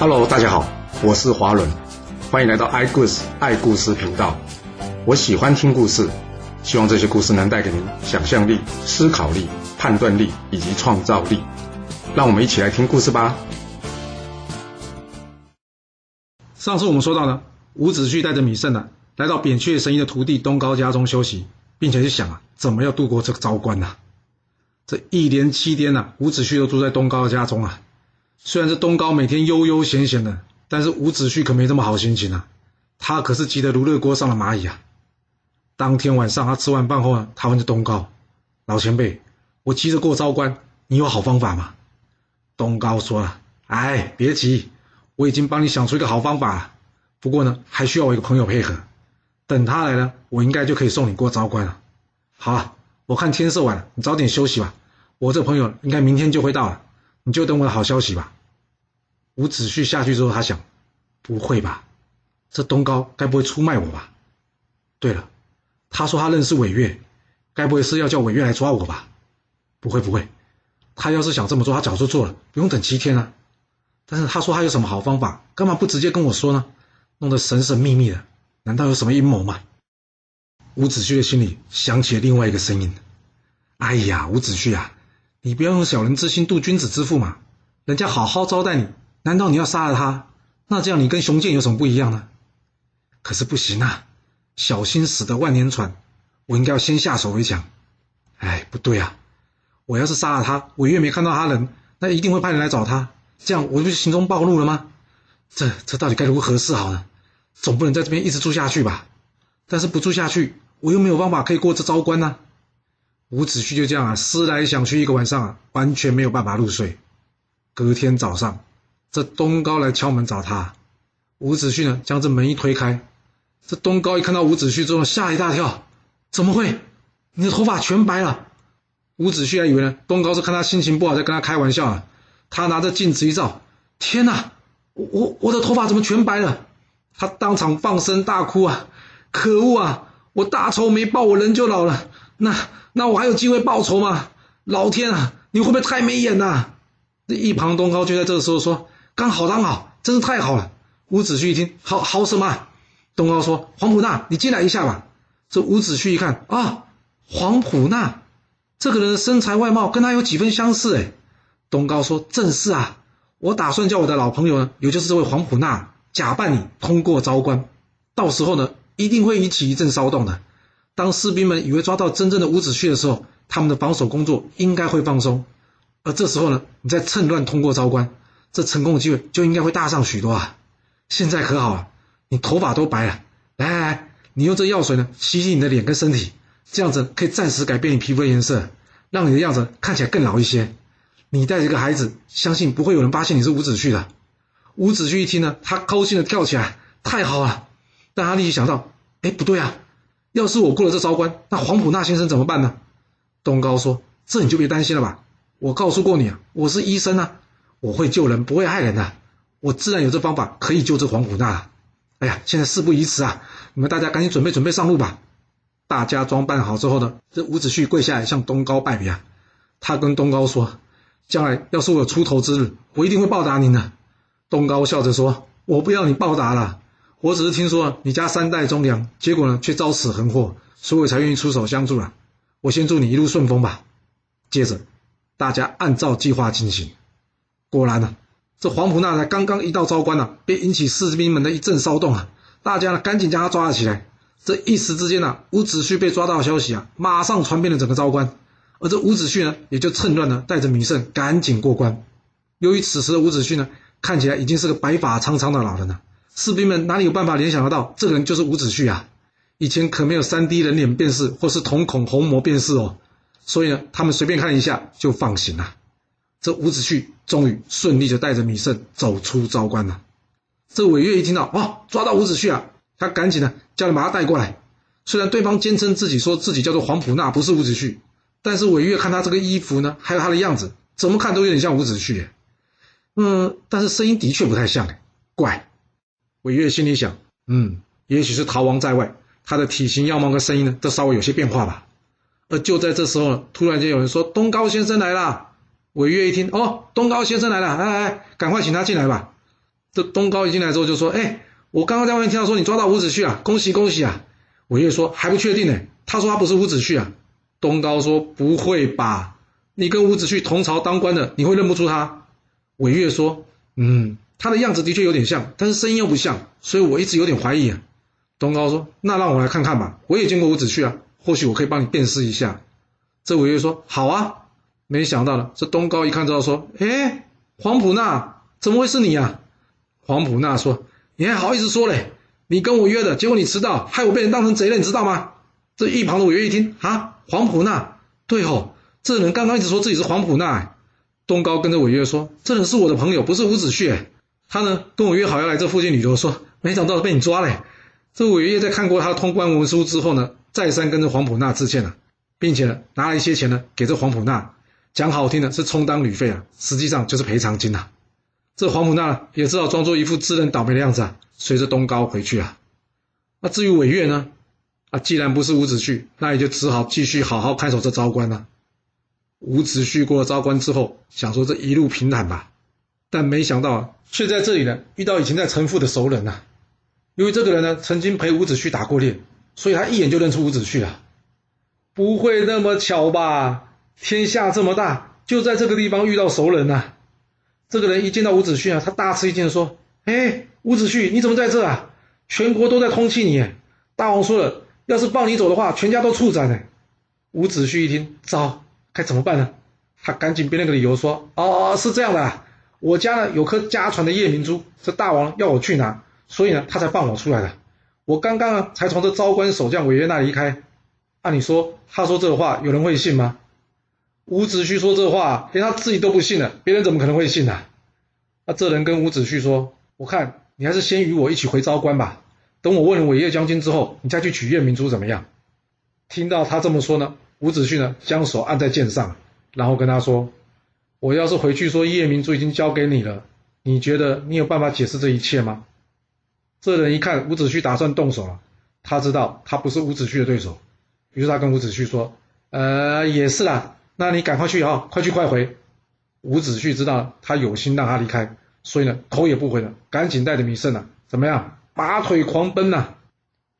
Hello，大家好，我是华伦，欢迎来到爱故事爱故事频道。我喜欢听故事，希望这些故事能带给您想象力、思考力、判断力以及创造力。让我们一起来听故事吧。上次我们说到呢，伍子胥带着米胜呢，来到扁鹊神医的徒弟东高家中休息，并且去想啊，怎么要度过这个糟关呢？这一连七天呢、啊，伍子胥都住在东高的家中啊。虽然是东高每天悠悠闲闲的，但是伍子胥可没这么好心情啊。他可是急得如热锅上的蚂蚁啊。当天晚上，他吃完饭后呢，他问着东高：“老前辈，我急着过昭关，你有好方法吗？”东高说了：“哎，别急，我已经帮你想出一个好方法了。不过呢，还需要我一个朋友配合。等他来了，我应该就可以送你过昭关了。好了。”我看天色晚了，你早点休息吧。我这朋友应该明天就会到了，你就等我的好消息吧。伍子胥下去之后，他想，不会吧？这东高该不会出卖我吧？对了，他说他认识韦月，该不会是要叫韦月来抓我吧？不会不会，他要是想这么做，他早就做了，不用等七天了。但是他说他有什么好方法，干嘛不直接跟我说呢？弄得神神秘秘的，难道有什么阴谋吗？伍子胥的心里响起了另外一个声音：“哎呀，伍子胥啊，你不要用小人之心度君子之腹嘛！人家好好招待你，难道你要杀了他？那这样你跟熊健有什么不一样呢？可是不行啊，小心驶得万年船，我应该要先下手为强。哎，不对啊，我要是杀了他，玮月没看到他人，那一定会派人来找他，这样我不就行踪暴露了吗？这这到底该如何是好呢？总不能在这边一直住下去吧？但是不住下去。”我又没有办法可以过这招关呢、伍子胥就这样啊，思来想去，一个晚上啊，完全没有办法入睡。隔天早上，这东高来敲门找他。伍子胥呢，将这门一推开，这东高一看到伍子胥之后，吓一大跳：“怎么会？你的头发全白了？”伍子胥还以为呢，东高是看他心情不好，在跟他开玩笑啊。他拿着镜子一照，天哪，我我我的头发怎么全白了？他当场放声大哭啊！可恶啊！我大仇没报，我人就老了。那那我还有机会报仇吗？老天啊，你会不会太没眼呐？这一旁东高就在这个时候说：“刚好刚好，真是太好了。”伍子胥一听，好好什么？东高说：“黄埔纳，你进来一下吧。”这伍子胥一看啊，黄埔纳这个人的身材外貌跟他有几分相似哎。东高说：“正是啊，我打算叫我的老朋友呢，也就是这位黄埔纳，假扮你通过糟关，到时候呢。”一定会引起一阵骚动的。当士兵们以为抓到真正的伍子胥的时候，他们的防守工作应该会放松。而这时候呢，你再趁乱通过糟关，这成功的机会就应该会大上许多啊！现在可好了，你头发都白了，来来来，你用这药水呢洗洗你的脸跟身体，这样子可以暂时改变你皮肤的颜色，让你的样子看起来更老一些。你带着一个孩子，相信不会有人发现你是伍子胥的。伍子胥一听呢，他高兴的跳起来，太好了！但他立即想到，哎，不对啊！要是我过了这招关，那黄埔纳先生怎么办呢？东高说：“这你就别担心了吧。我告诉过你啊，我是医生啊，我会救人，不会害人的。我自然有这方法可以救这黄埔纳。哎呀，现在事不宜迟啊！你们大家赶紧准备准备上路吧。”大家装扮好之后呢，这伍子胥跪下来向东高拜别啊。他跟东高说：“将来要是我有出头之日，我一定会报答您的。”东高笑着说：“我不要你报答了。”我只是听说你家三代忠良，结果呢却遭此横祸，所以我才愿意出手相助了。我先祝你一路顺风吧。接着，大家按照计划进行。果然呢，这黄埔纳才刚刚一到昭关呢，便引起士兵们的一阵骚动啊！大家呢赶紧将他抓了起来。这一时之间呢，伍子胥被抓到的消息啊，马上传遍了整个昭关。而这伍子胥呢，也就趁乱呢，带着芈胜赶紧过关。由于此时的伍子胥呢，看起来已经是个白发苍苍的老人了。士兵们哪里有办法联想得到，这个人就是伍子胥啊？以前可没有 3D 人脸辨识或是瞳孔虹膜辨识哦，所以呢，他们随便看一下就放行了。这伍子胥终于顺利就带着米胜走出昭关了。这韦月一听到，哦，抓到伍子胥啊，他赶紧呢叫人把他带过来。虽然对方坚称自己说自己叫做黄埔纳，不是伍子胥，但是韦月看他这个衣服呢，还有他的样子，怎么看都有点像伍子胥。嗯，但是声音的确不太像哎，怪。韦月心里想：“嗯，也许是逃亡在外，他的体型、样貌跟声音呢，都稍微有些变化吧。”而就在这时候，突然间有人说：“东高先生来了。”玮月一听：“哦，东高先生来了，哎哎，赶快请他进来吧。”这东高一进来之后就说：“哎，我刚刚在外面听到说你抓到伍子胥啊，恭喜恭喜啊！”韦岳说：“还不确定呢。”他说：“他不是伍子胥啊。”东高说：“不会吧？你跟伍子胥同朝当官的，你会认不出他？”韦岳说：“嗯，他的样子的确有点像，但是声音又不像，所以我一直有点怀疑啊。”东高说：“那让我来看看吧，我也见过伍子胥啊，或许我可以帮你辨识一下。”这韦岳说：“好啊。”没想到呢，这东高一看之后说：“哎，黄埔纳，怎么会是你啊？”黄埔纳说：“你还好意思说嘞？你跟我约的，结果你迟到，害我被人当成贼了，你知道吗？”这一旁的韦约一听啊，黄埔纳，对哦，这人刚刚一直说自己是黄埔纳。东高跟着韦约说：“这人是我的朋友，不是伍子胥。他呢，跟我约好要来这附近旅游，说没想到被你抓嘞。”这韦岳在看过他的通关文书之后呢，再三跟着黄埔纳致歉了，并且呢，拿了一些钱呢给这黄埔纳，讲好听的是充当旅费啊，实际上就是赔偿金呐。这黄埔纳也只好装作一副自认倒霉的样子啊，随着东高回去啊。那至于韦岳呢，啊，既然不是伍子胥，那也就只好继续好好看守这昭关了。伍子胥过了昭关之后，想说这一路平坦吧，但没想到啊，却在这里呢遇到以前在城父的熟人呐、啊。由于这个人呢，曾经陪伍子胥打过猎，所以他一眼就认出伍子胥了。不会那么巧吧？天下这么大，就在这个地方遇到熟人呐、这个人一见到伍子胥啊，他大吃一惊，说：“哎，伍子胥，你怎么在这啊？全国都在通缉你。大王说了，要是放你走的话，全家都处斩呢。”伍子胥一听，糟，该怎么办呢？他赶紧编了个理由说：“哦，是这样的，我家呢有颗家传的夜明珠，这大王要我去拿。”所以呢，他才放我出来的。我刚刚啊，才从这昭关守将韦岳那离开。按理说，他说这话，有人会信吗？伍子胥说这话，连他自己都不信了，别人怎么可能会信呢、啊？那这人跟伍子胥说：“我看你还是先与我一起回昭关吧。等我问了韦岳将军之后，你再去取夜明珠怎么样？”听到他这么说呢，伍子胥呢，将手按在剑上，然后跟他说：“我要是回去说夜明珠已经交给你了，你觉得你有办法解释这一切吗？”这人一看伍子胥打算动手了，他知道他不是伍子胥的对手，于是他跟伍子胥说：“呃，也是啦，那你赶快去啊，快去快回。”伍子胥知道他有心让他离开，所以呢，头也不回的，赶紧带着米胜啊，怎么样，拔腿狂奔呐、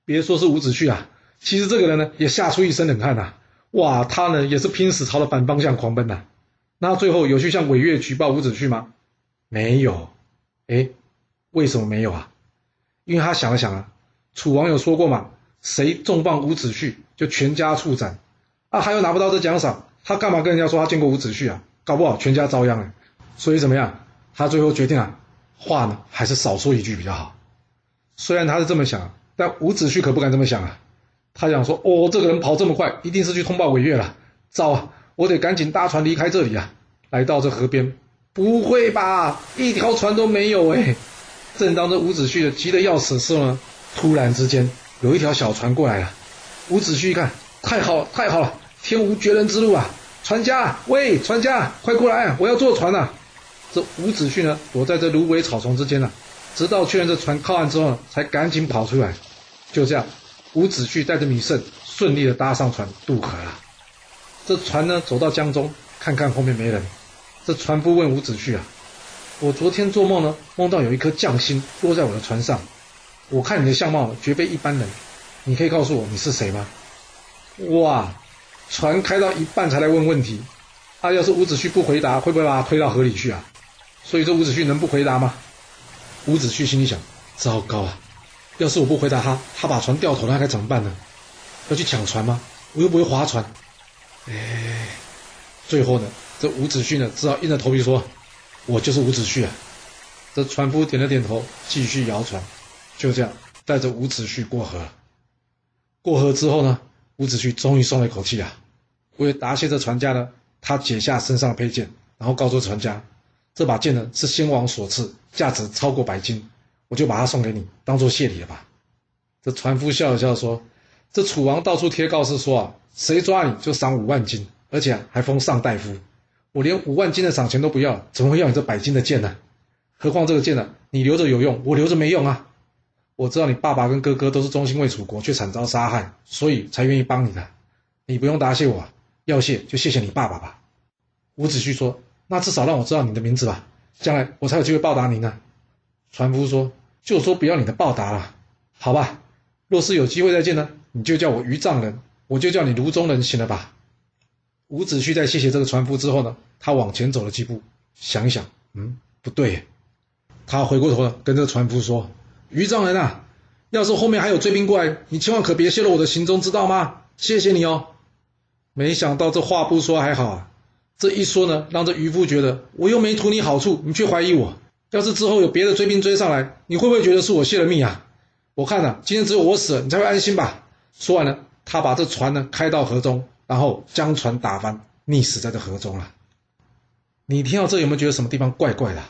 别说是伍子胥啊，其实这个人呢，也吓出一身冷汗呐、哇，他呢也是拼死朝着反方向狂奔呐、那最后有去向韦岳举报伍子胥吗？没有。哎，为什么没有啊？因为他想了想啊，楚王有说过嘛，谁重磅伍子胥，就全家处斩，啊，还有拿不到这奖赏，他干嘛跟人家说他见过伍子胥啊？搞不好全家遭殃了。所以怎么样？他最后决定啊，话呢还是少说一句比较好。虽然他是这么想，但伍子胥可不敢这么想啊。他想说，哦，这个人跑这么快，一定是去通报韦岳了。糟啊，我得赶紧搭船离开这里啊！来到这河边，不会吧？一条船都没有哎。正当这伍子胥的急得要死时候呢，突然之间有一条小船过来了。伍子胥一看，太好了，太好了，天无绝人之路啊！船家，喂，船家，快过来，我要坐船呐！这伍子胥呢，躲在这芦苇草丛之间呢，直到确认这船靠岸之后，才赶紧跑出来。就这样，伍子胥带着米胜顺利的搭上船渡河了。这船呢，走到江中，看看后面没人，这船夫问伍子胥啊。我昨天做梦呢，梦到有一颗将星落在我的船上。我看你的相貌绝非一般人，你可以告诉我你是谁吗？哇，船开到一半才来问问题，他、啊、要是伍子胥不回答，会不会把他推到河里去啊？所以这伍子胥能不回答吗？伍子胥心里想：糟糕啊，要是我不回答他，他把船掉头，那该怎么办呢？要去抢船吗？我又不会划船。哎，最后呢，这伍子胥呢，只好硬着头皮说。我就是伍子胥啊！这船夫点了点头，继续摇船，就这样带着伍子胥过河。过河之后呢，伍子胥终于松了一口气啊！为了答谢这船家呢，他解下身上的佩剑，然后告诉船家：“这把剑呢是先王所赐，价值超过百金，我就把它送给你，当做谢礼了吧。”这船夫笑了笑说：“这楚王到处贴告示说啊，谁抓你就赏五万金，而且还封上大夫。”我连五万金的赏钱都不要，怎么会要你这百金的剑呢？何况这个剑呢，你留着有用，我留着没用啊！我知道你爸爸跟哥哥都是忠心为楚国，却惨遭杀害，所以才愿意帮你的。你不用答谢我，要谢就谢谢你爸爸吧。伍子胥说：“那至少让我知道你的名字吧，将来我才有机会报答您呢。”船夫说：“就说不要你的报答了，好吧？若是有机会再见呢，你就叫我鱼丈人，我就叫你炉中人，行了吧？”伍子胥在谢谢这个船夫之后呢，他往前走了几步，想一想，嗯，不对，他回过头了，跟这个船夫说：“鱼丈人啊，要是后面还有追兵过来，你千万可别泄露我的行踪，知道吗？谢谢你哦。”没想到这话不说还好啊，这一说呢，让这渔夫觉得我又没图你好处，你却怀疑我。要是之后有别的追兵追上来，你会不会觉得是我泄了密啊？我看呐，今天只有我死了，你才会安心吧？说完了，他把这船呢开到河中，然后将船打翻，溺死在这河中了。你听到这有没有觉得什么地方怪怪的？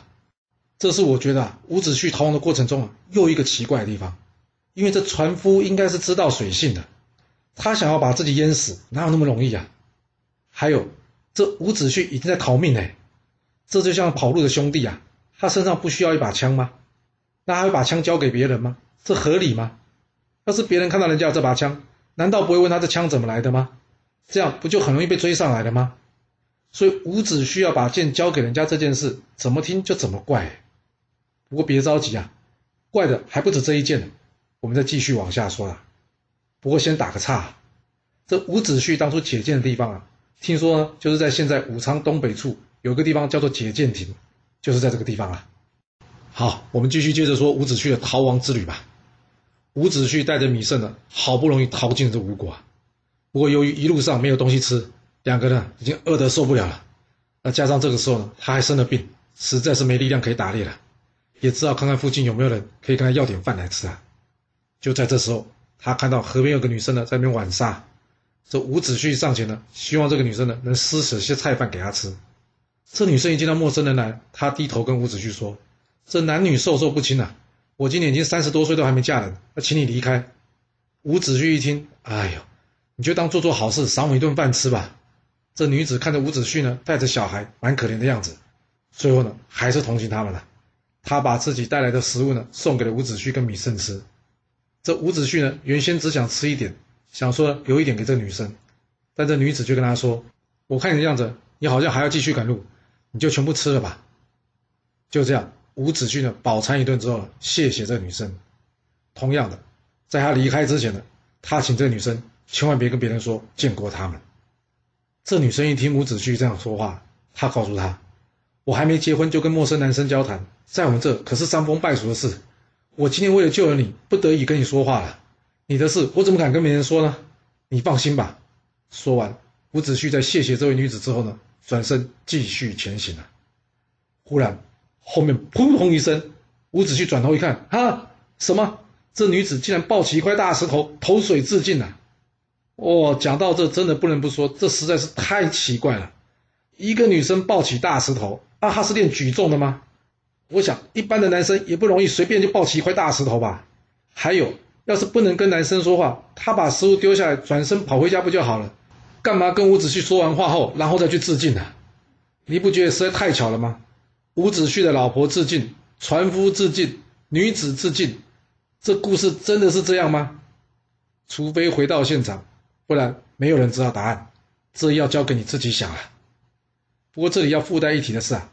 这是我觉得啊，伍子胥逃亡的过程中啊，又一个奇怪的地方，因为这船夫应该是知道水性的，他想要把自己淹死，哪有那么容易啊？还有，这伍子胥已经在逃命哎，这就像跑路的兄弟啊。他身上不需要一把枪吗？那还会把枪交给别人吗？这合理吗？要是别人看到人家有这把枪，难道不会问他这枪怎么来的吗？这样不就很容易被追上来了吗？所以伍子胥要把剑交给人家这件事，怎么听就怎么怪。不过别着急啊，怪的还不止这一件呢，我们再继续往下说啊。不过先打个岔，这伍子胥当初解剑的地方啊，听说呢就是在现在武昌东北处有个地方叫做解剑亭。就是在这个地方啊。好，我们继续接着说伍子胥的逃亡之旅吧。伍子胥带着米胜呢，好不容易逃进了这吴国啊。不过由于一路上没有东西吃，两个人已经饿得受不了了。那加上这个时候呢，他还生了病，实在是没力量可以打猎了，也只好看看附近有没有人可以跟他要点饭来吃啊。就在这时候，他看到河边有个女生呢，在那边玩沙。这伍子胥上前呢，希望这个女生呢能施舍些菜饭给他吃。这女生一见到陌生人来，她低头跟伍子胥说：“这男女授受不亲啊！我今年已经三十多岁，都还没嫁人，那请你离开。”伍子胥一听，哎呦，你就当做做好事，赏我一顿饭吃吧。这女子看着伍子胥呢，带着小孩，蛮可怜的样子，最后呢，还是同情他们了。他把自己带来的食物呢，送给了伍子胥跟米胜吃。这伍子胥呢，原先只想吃一点，想说留一点给这个女生，但这女子就跟他说：“我看你的样子，你好像还要继续赶路。”你就全部吃了吧。就这样，伍子胥呢饱餐一顿之后，谢谢这个女生。同样的，在他离开之前呢，他请这个女生千万别跟别人说见过他们。这女生一听伍子胥这样说话，她告诉他：“我还没结婚就跟陌生男生交谈，在我们这可是伤风败俗的事。我今天为了救了你，不得已跟你说话了。你的事我怎么敢跟别人说呢？你放心吧。”说完，伍子胥在谢谢这位女子之后呢。转身继续前行了。忽然，后面扑通一声，伍子胥转头一看，啊，什么？这女子竟然抱起一块大石头投水自尽了！哦，讲到这，真的不能不说，这实在是太奇怪了。一个女生抱起大石头，啊，哈是练举重的吗？我想，一般的男生也不容易随便就抱起一块大石头吧。还有，要是不能跟男生说话，他把食物丢下来，转身跑回家不就好了？干嘛跟伍子胥说完话后，然后再去自尽呢？你不觉得实在太巧了吗？伍子胥的老婆自尽，船夫自尽，女子自尽，这故事真的是这样吗？除非回到现场，不然没有人知道答案。这要交给你自己想了。不过这里要附带一提的是啊，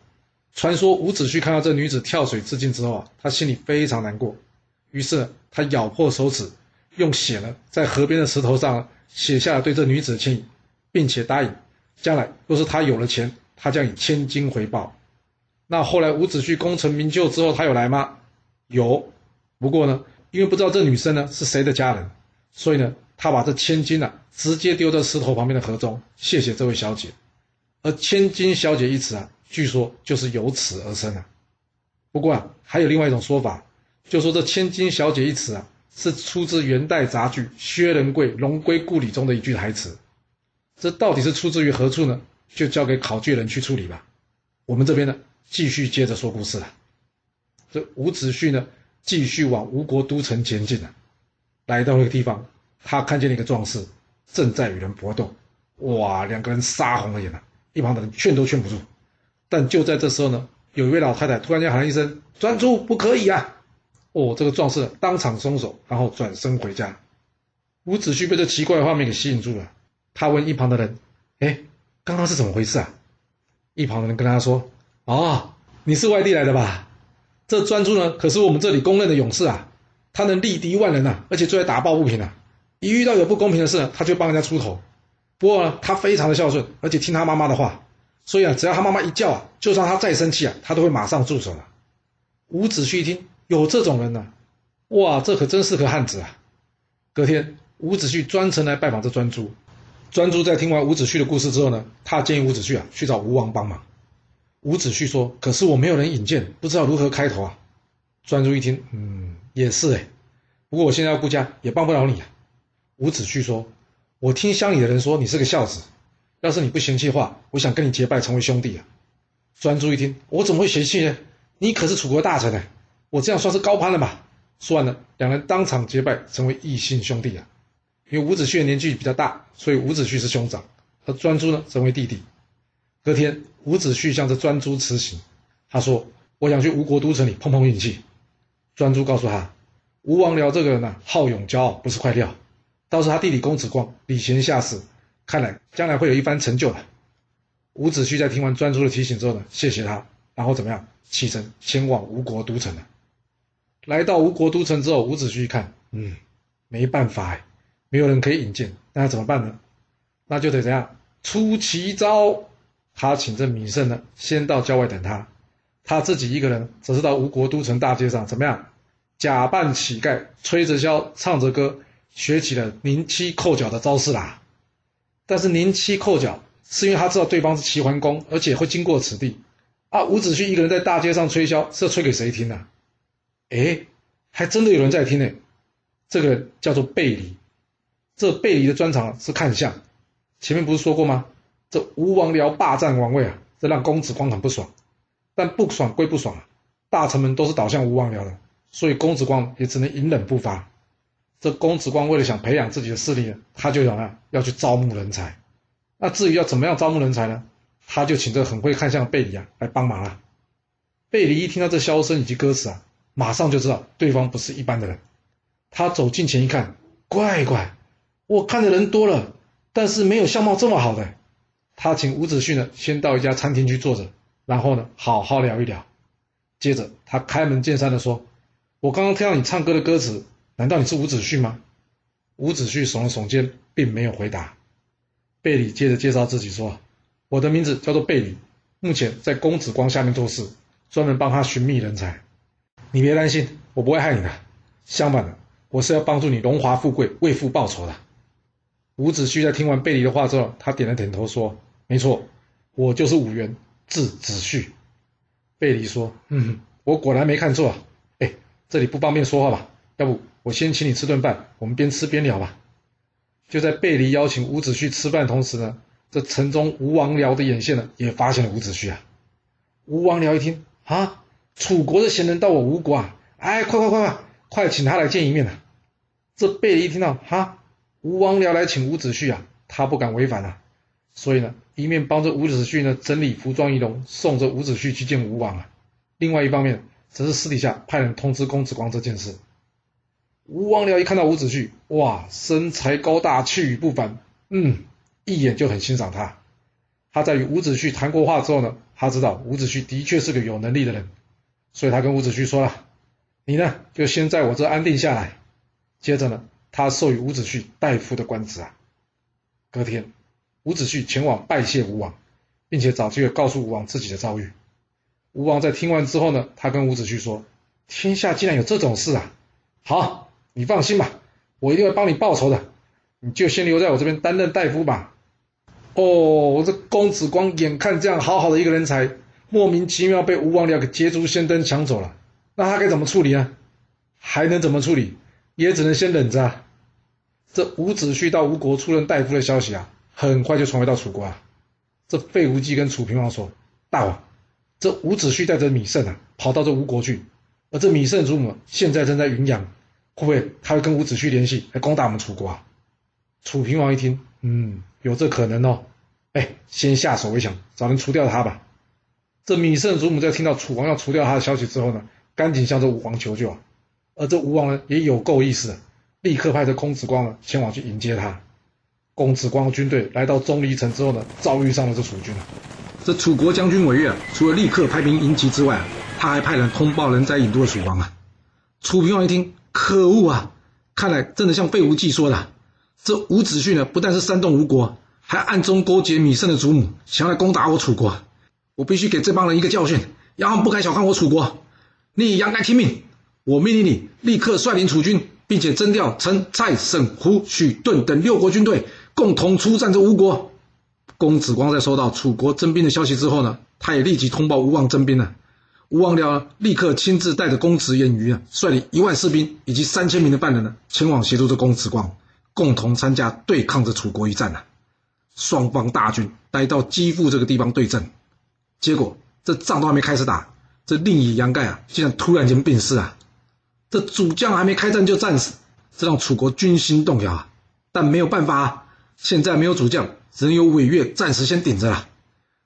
传说伍子胥看到这女子跳水自尽之后啊，他心里非常难过，于是他咬破手指，用血呢在河边的石头上写下了对这女子的歉意。并且答应，将来若是他有了钱，他将以千金回报。那后来伍子胥功成名就之后，他有来吗？有，不过呢，因为不知道这女生呢是谁的家人，所以呢，他把这千金啊直接丢在石头旁边的河中，谢谢这位小姐。而千金小姐一词啊，据说就是由此而生啊。不过啊，还有另外一种说法，就说这千金小姐一词啊，是出自元代杂剧《薛仁贵龙归故里》中的一句台词。这到底是出自于何处呢？就交给考据人去处理吧。我们这边呢，继续接着说故事了。这伍子胥呢，继续往吴国都城前进了。来到那个地方，他看见了一个壮士正在与人搏斗。哇，两个人杀红了眼了，一旁的人劝都劝不住。但就在这时候呢，有一位老太太突然间喊了一声：“专诸，不可以啊！”哦，这个壮士当场松手，然后转身回家。伍子胥被这奇怪的画面给吸引住了。他问一旁的人：“哎，刚刚是怎么回事啊？”一旁的人跟他说：“哦，你是外地来的吧？这专诸呢，可是我们这里公认的勇士啊，他能力敌万人呐、而且最爱打抱不平啊。一遇到有不公平的事，他就帮人家出头。不过呢，他非常的孝顺，而且听他妈妈的话，所以啊，只要他妈妈一叫啊，就算他再生气啊，他都会马上住手了。伍子胥一听有这种人呢、哇，这可真是个汉子啊！隔天，伍子胥专程来拜访这专诸。专诸在听完伍子胥的故事之后呢，他建议伍子胥啊去找吴王帮忙。伍子胥说：“可是我没有人引荐，不知道如何开头啊。”专诸一听，嗯，也是哎，不过我现在要顾家，也帮不了你啊。伍子胥说：“我听乡里的人说你是个孝子，要是你不嫌弃的话，我想跟你结拜成为兄弟啊。”专诸一听，我怎么会嫌弃呢？你可是楚国大臣呢，我这样算是高攀了吧？说完了，两人当场结拜成为异姓兄弟啊。因为伍子胥年纪比较大，所以伍子胥是兄长，而专诸呢成为弟弟。隔天，伍子胥向着专诸辞行，他说：“我想去吴国都城里碰碰运气。”专诸告诉他：“吴王僚这个人呢、啊，好勇骄傲，不是块料。倒是他弟弟公子光，礼贤下士，看来将来会有一番成就的。”伍子胥在听完专诸的提醒之后呢，谢谢他，然后怎么样，启程前往吴国都城了。来到吴国都城之后，伍子胥一看，嗯，没办法哎。没有人可以引荐，那怎么办呢？那就得怎样出奇招？他请这米胜呢，先到郊外等他，他自己一个人则是到吴国都城大街上，怎么样？假扮乞丐，吹着箫，唱着歌，学起了宁妻扣脚的招式啦。但是宁妻扣脚，是因为他知道对方是齐桓公，而且会经过此地。啊，伍子胥一个人在大街上吹箫，是要吹给谁听呢、啊？诶，还真的有人在听呢。这个叫做背离。这背离的专长是看相，前面不是说过吗？这吴王僚霸占王位啊，这让公子光很不爽。但不爽归不爽啊，大臣们都是倒向吴王僚的，所以公子光也只能隐忍不发。这公子光为了想培养自己的势力呢，他就想啊要去招募人才。那至于要怎么样招募人才呢？他就请这很会看相的贝里啊来帮忙了。贝里一听到这箫声以及歌词啊，马上就知道对方不是一般的人。他走近前一看，乖乖。我看的人多了，但是没有相貌这么好的。他请伍子胥呢，先到一家餐厅去坐着，然后呢，好好聊一聊。接着他开门见山的说：“我刚刚听到你唱歌的歌词，难道你是伍子胥吗？”伍子胥耸了耸肩，并没有回答。贝里接着介绍自己说：“我的名字叫做贝里，目前在公子光下面做事，专门帮他寻觅人才。你别担心，我不会害你的。相反的，我是要帮助你荣华富贵，为父报仇的。”伍子胥在听完贝里的话之后，他点了点头，说：“没错，我就是伍员，字子胥。”贝里说：“嗯，我果然没看错。哎，这里不方便说话吧？要不我先请你吃顿饭，我们边吃边聊吧。”就在背离邀请伍子胥吃饭同时呢，这城中吴王僚的眼线呢也发现了伍子胥啊。吴王僚一听啊，楚国的贤人到我吴国啊，哎，快快快快，快请他来见一面啊！这背离一听到哈。吴王僚来请伍子胥啊，他不敢违反啊，所以呢，一面帮着伍子胥呢整理服装仪容，送着伍子胥去见吴王啊。另外一方面，则是私底下派人通知公子光这件事。吴王僚一看到伍子胥，哇，身材高大，气宇不凡，嗯，一眼就很欣赏他。他在与伍子胥谈过话之后呢，他知道伍子胥的确是个有能力的人，所以他跟伍子胥说了：“你呢，就先在我这安定下来，接着呢。”他授予伍子胥大夫的官职啊。隔天，伍子胥前往拜谢吴王，并且找机会告诉吴王自己的遭遇。吴王在听完之后呢，他跟伍子胥说：“天下竟然有这种事啊！好，你放心吧，我一定会帮你报仇的。你就先留在我这边担任大夫吧。”哦，我这公子光眼看这样好好的一个人才，莫名其妙被吴王僚给捷足先登抢走了，那他该怎么处理呢？还能怎么处理？也只能先忍着啊。这伍子胥到吴国出任大夫的消息啊，很快就传回到楚国啊。这费无忌跟楚平王说：“大王，这伍子胥带着米胜啊，跑到这吴国去，而这米胜祖母现在正在云阳，会不会他会跟伍子胥联系来攻打我们楚国啊？”楚平王一听，嗯，有这可能哦。哎，先下手为强，找人除掉他吧。这米胜祖母在听到楚王要除掉他的消息之后呢，赶紧向这吴王求救啊。而这吴王呢，也有够意思。立刻派着公子光呢前往去迎接他。公子光军队来到钟离城之后呢，遭遇上了这楚军啊。这楚国将军韦乐除了立刻派兵迎击之外，他还派人通报人在引渡的楚王啊。楚平王一听，可恶啊！看来真的像费无忌说的，这伍子胥呢，不但是煽动吴国，还暗中勾结米胜的祖母，想要来攻打我楚国。我必须给这帮人一个教训，让他们不敢小看我楚国。你杨盖听命，我命令你立刻率领楚军，并且征调陈、蔡、沈、胡、许、顿等六国军队，共同出战这吴国。公子光在收到楚国征兵的消息之后呢，他也立即通报吴王征兵了。吴王僚立刻亲自带着公子偃瑜啊，率领一万士兵以及三千名的犯人呢，前往协助这公子光，共同参加对抗着楚国一战呐。双方大军来到基辅这个地方对阵，结果这仗都还没开始打，这令尹杨盖啊，竟然突然间病逝啊！这主将还没开战就战死，这让楚国军心动摇啊！但没有办法啊，现在没有主将，只能由玮越暂时先顶着了。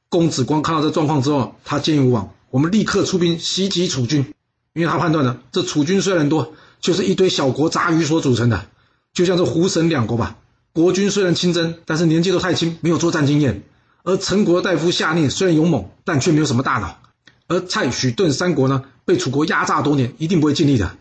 公子光看到这状况之后，他建议吴王。我们立刻出兵袭击楚军，因为他判断呢，这楚军虽然多，就是一堆小国杂鱼所组成的，就像这胡沈两国吧。国君虽然亲征，但是年纪都太轻，没有作战经验；而陈国大夫夏聂虽然勇猛，但却没有什么大脑；而蔡、许、顿三国呢，被楚国压榨多年，一定不会尽力的。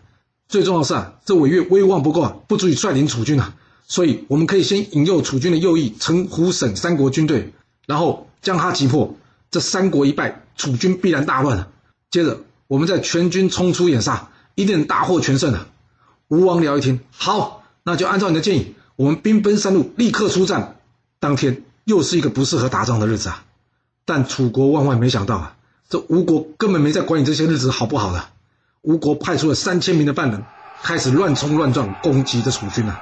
最重要的是啊，这韦越威望不够啊，不足以率领楚军啊。所以我们可以先引诱楚军的右翼陈、胡、沈三国军队，然后将他击破。这三国一败，楚军必然大乱了。接着，我们再全军冲出掩杀，一定大获全胜的。吴王僚一听，好，那就按照你的建议，我们兵分三路，立刻出战。当天又是一个不适合打仗的日子啊！但楚国万万没想到啊，这吴国根本没在管你这些日子好不好的。吴国派出了三千名的半人，开始乱冲乱撞，攻击这楚军啊。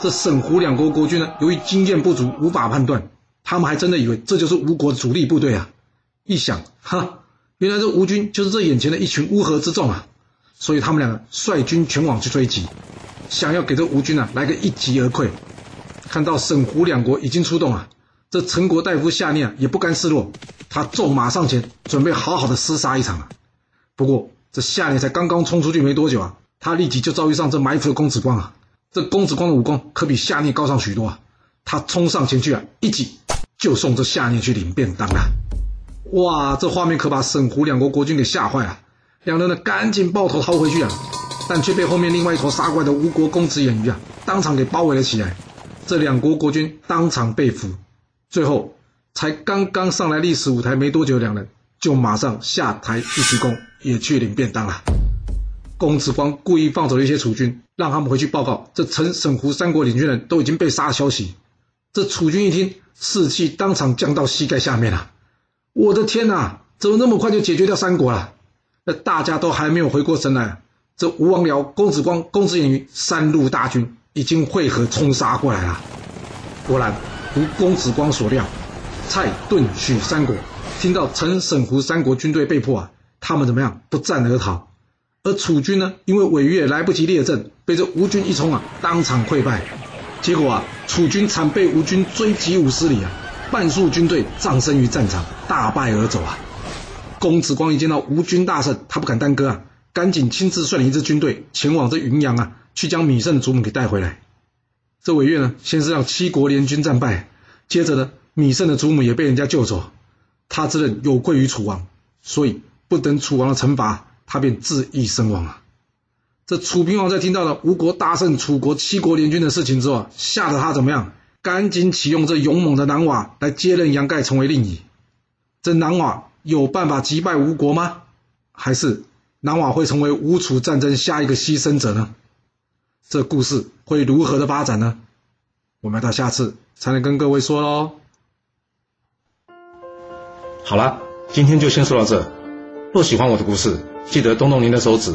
这沈胡两国国君呢，由于经验不足，无法判断，他们还真的以为这就是吴国的主力部队啊。一想，哈，原来这吴军就是这眼前的一群乌合之众啊！所以他们两个率军前往去追击，想要给这吴军啊来个一击而溃。看到沈胡两国已经出动啊，这陈国大夫夏聂也不甘示弱，他纵马上前，准备好好的厮杀一场啊。不过这夏聂才刚刚冲出去没多久啊，他立即就遭遇上这埋伏的公子光啊。这公子光的武功可比夏聂高上许多啊，他冲上前去啊，一击就送这夏聂去领便当了。哇，这画面可把沈胡两国国君给吓坏了，两人呢赶紧抱头逃回去啊，但却被后面另外一头杀过来的吴国公子偃鱼啊当场给包围了起来，这两国国君当场被俘，最后才刚刚上来历史舞台没多久，两人就马上下台一鞠躬，也去领便当了。公子光故意放走了一些楚军，让他们回去报告这陈、沈、胡三国领军人都已经被杀的消息，这楚军一听，士气当场降到膝盖下面了。我的天哪，怎么那么快就解决掉三国了？那大家都还没有回过神来，这吴王僚、公子光、公子偃瑜三路大军已经汇合冲杀过来了。果然，如公子光所料，蔡、顿、许三国听到陈、沈、胡三国军队被破啊，他们怎么样？不战而逃。而楚军呢，因为玮越来不及列阵，被这吴军一冲啊，当场溃败。结果啊，楚军惨被吴军追击五十里啊。半数军队葬身于战场，大败而走啊！公子光一见到吴军大胜，他不敢耽搁啊，赶紧亲自率领一支军队前往这云阳啊，去将米胜的祖母给带回来。这玮越呢，先是让七国联军战败，接着呢，米胜的祖母也被人家救走，他自认有愧于楚王，所以不等楚王的惩罚，他便自缢身亡啊！这楚平王在听到了吴国大胜楚国七国联军的事情之后，吓得他怎么样？赶紧启用这勇猛的南瓦来接任杨盖，成为令尹。这南瓦有办法击败吴国吗？还是南瓦会成为吴楚战争下一个牺牲者呢？这故事会如何的发展呢？我们要到下次才能跟各位说喽。好了，今天就先说到这。若喜欢我的故事，记得动动您的手指，